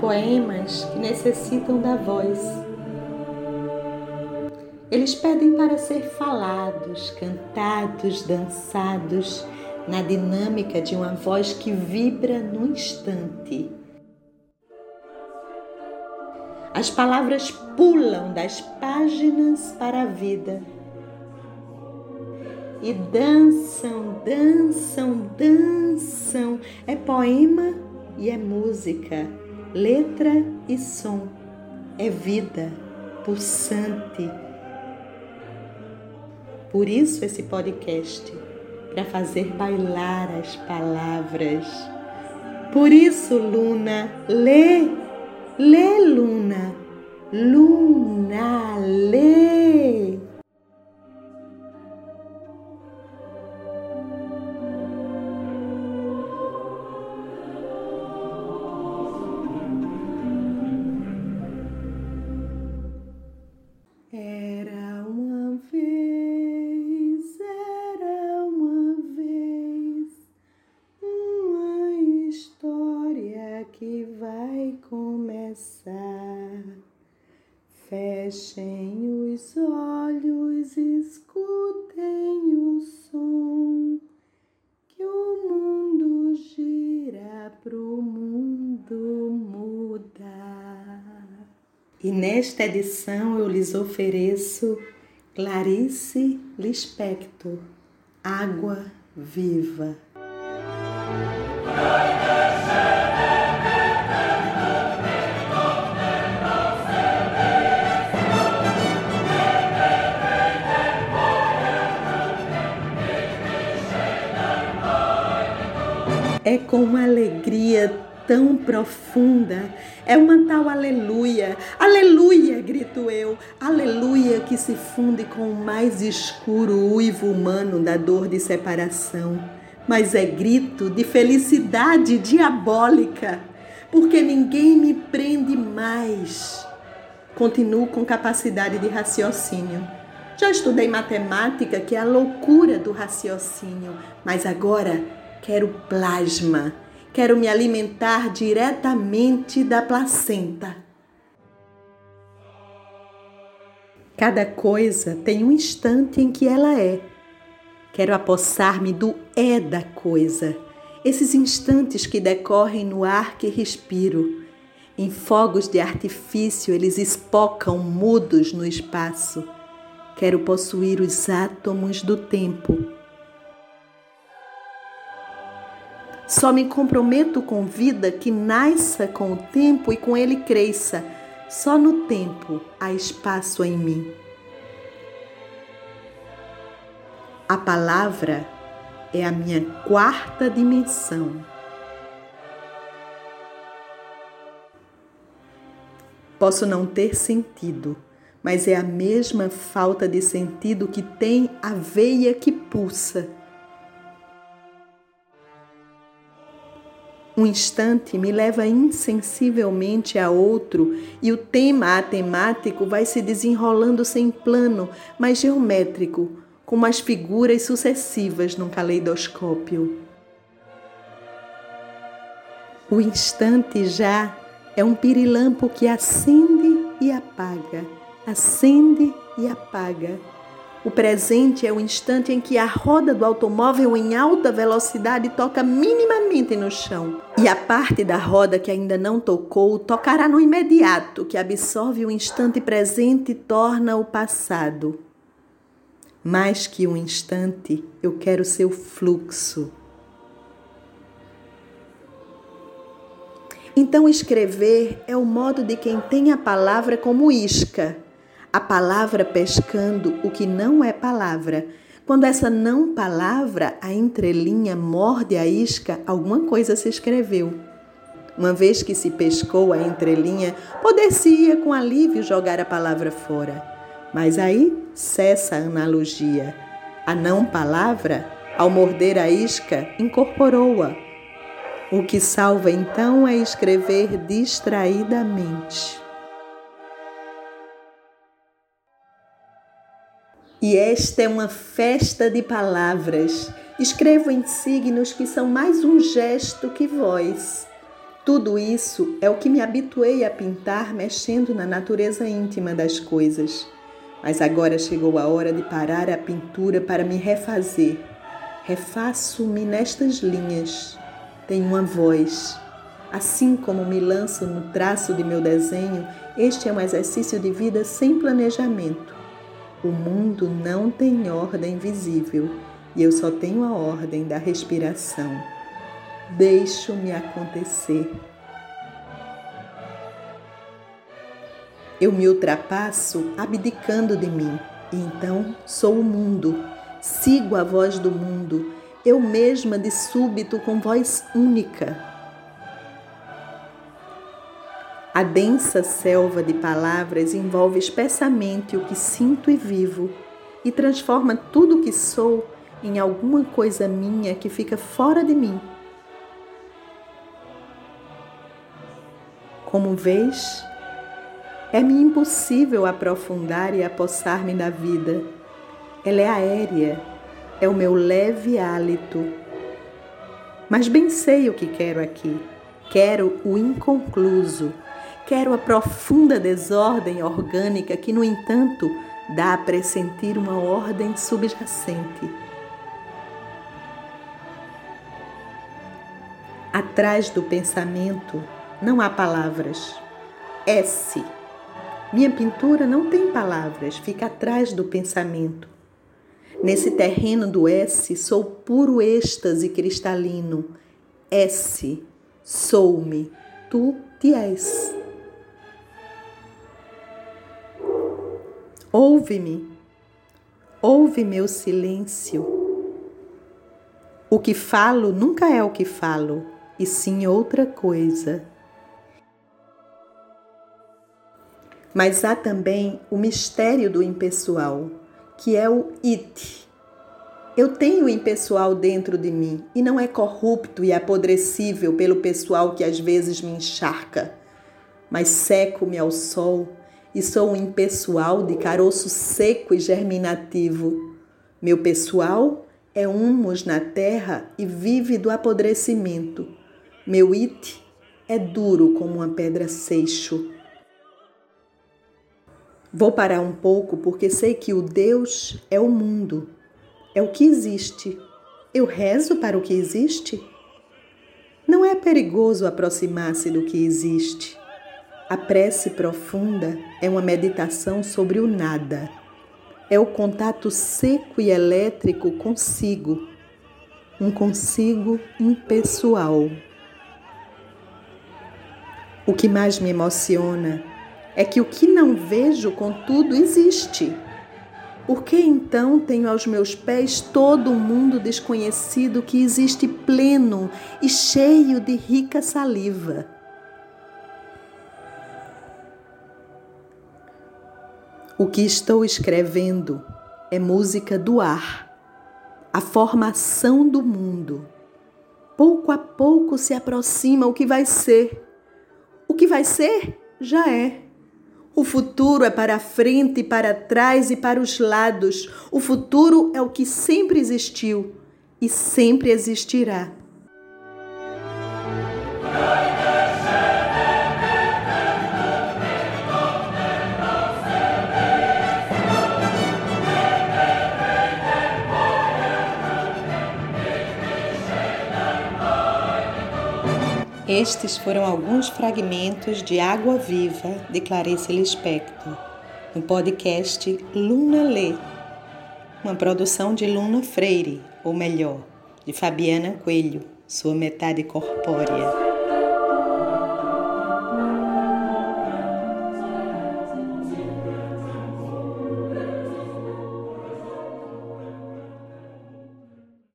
poemas que necessitam da voz. Eles pedem para ser falados, cantados, dançados, na dinâmica de uma voz que vibra no instante. As palavras pulam das páginas para a vida e dançam, dançam, dançam. É poema e é música, letra e som. É vida pulsante. Por isso esse podcast para fazer bailar as palavras. Por isso, Luna, lê, lê, Luna, Luna, lê. Fechem os olhos, escutem o som que o mundo gira pro mundo mudar. E nesta edição eu lhes ofereço Clarice Lispector, Água Viva. É com uma alegria tão profunda, é uma tal aleluia, aleluia, grito eu, aleluia que se funde com o mais escuro uivo humano da dor de separação, mas é grito de felicidade diabólica, porque ninguém me prende mais. Continuo com capacidade de raciocínio. Já estudei matemática, que é a loucura do raciocínio, mas agora quero plasma, quero me alimentar diretamente da placenta. Cada coisa tem um instante em que ela é. Quero apossar-me do é da coisa, esses instantes que decorrem no ar que respiro. Em fogos de artifício eles espocam mudos no espaço. Quero possuir os átomos do tempo Só me comprometo com vida que nasça com o tempo e com ele cresça. Só no tempo há espaço em mim. A palavra é a minha quarta dimensão. Posso não ter sentido, mas é a mesma falta de sentido que tem a veia que pulsa Um instante me leva insensivelmente a outro e o tema atemático vai se desenrolando sem plano, mas geométrico, como as figuras sucessivas num caleidoscópio. O instante já é um pirilampo que acende e apaga, acende e apaga o presente é o instante em que a roda do automóvel em alta velocidade toca minimamente no chão. E a parte da roda que ainda não tocou tocará no imediato, que absorve o instante presente e torna o passado. Mais que um instante, eu quero seu fluxo. Então, escrever é o modo de quem tem a palavra como isca a palavra pescando o que não é palavra. Quando essa não palavra, a entrelinha morde a isca, alguma coisa se escreveu. Uma vez que se pescou a entrelinha, poder-se-ia com alívio jogar a palavra fora. Mas aí cessa a analogia. A não palavra, ao morder a isca, incorporou-a. O que salva então é escrever distraidamente. E esta é uma festa de palavras. Escrevo em signos que são mais um gesto que voz. Tudo isso é o que me habituei a pintar mexendo na natureza íntima das coisas. Mas agora chegou a hora de parar a pintura para me refazer. Refaço-me nestas linhas. Tenho uma voz. Assim como me lanço no traço de meu desenho, este é um exercício de vida sem planejamento. O mundo não tem ordem visível e eu só tenho a ordem da respiração. Deixo-me acontecer. Eu me ultrapasso abdicando de mim, e então sou o mundo, sigo a voz do mundo, eu mesma de súbito com voz única. A densa selva de palavras envolve espessamente o que sinto e vivo e transforma tudo o que sou em alguma coisa minha que fica fora de mim Como vês, é-me impossível aprofundar e apossar-me da vida. Ela é aérea, é o meu leve hálito. Mas bem sei o que quero aqui. Quero o inconcluso. Quero a profunda desordem orgânica que, no entanto, dá a pressentir uma ordem subjacente. Atrás do pensamento, não há palavras. S. Minha pintura não tem palavras, fica atrás do pensamento. Nesse terreno do S, sou puro êxtase cristalino. S. Sou-me. Tu te és. Ouve-me. Ouve meu silêncio. O que falo nunca é o que falo, e sim outra coisa. Mas há também o mistério do impessoal, que é o it. Eu tenho o impessoal dentro de mim e não é corrupto e apodrecível pelo pessoal que às vezes me encharca, mas seco-me ao sol e sou um impessoal de caroço seco e germinativo. Meu pessoal é humus na terra e vive do apodrecimento. Meu it é duro como uma pedra seixo. Vou parar um pouco porque sei que o Deus é o mundo, é o que existe. Eu rezo para o que existe? Não é perigoso aproximar-se do que existe. A prece profunda é uma meditação sobre o nada. É o contato seco e elétrico consigo, um consigo impessoal. O que mais me emociona é que o que não vejo, contudo, existe. Por que então tenho aos meus pés todo o um mundo desconhecido que existe pleno e cheio de rica saliva? O que estou escrevendo é música do ar, a formação do mundo. Pouco a pouco se aproxima o que vai ser. O que vai ser já é. O futuro é para frente, para trás e para os lados. O futuro é o que sempre existiu e sempre existirá. Estes foram alguns fragmentos de Água Viva de Clarice Lispector, no podcast Luna Lê, uma produção de Luna Freire, ou melhor, de Fabiana Coelho, sua metade corpórea.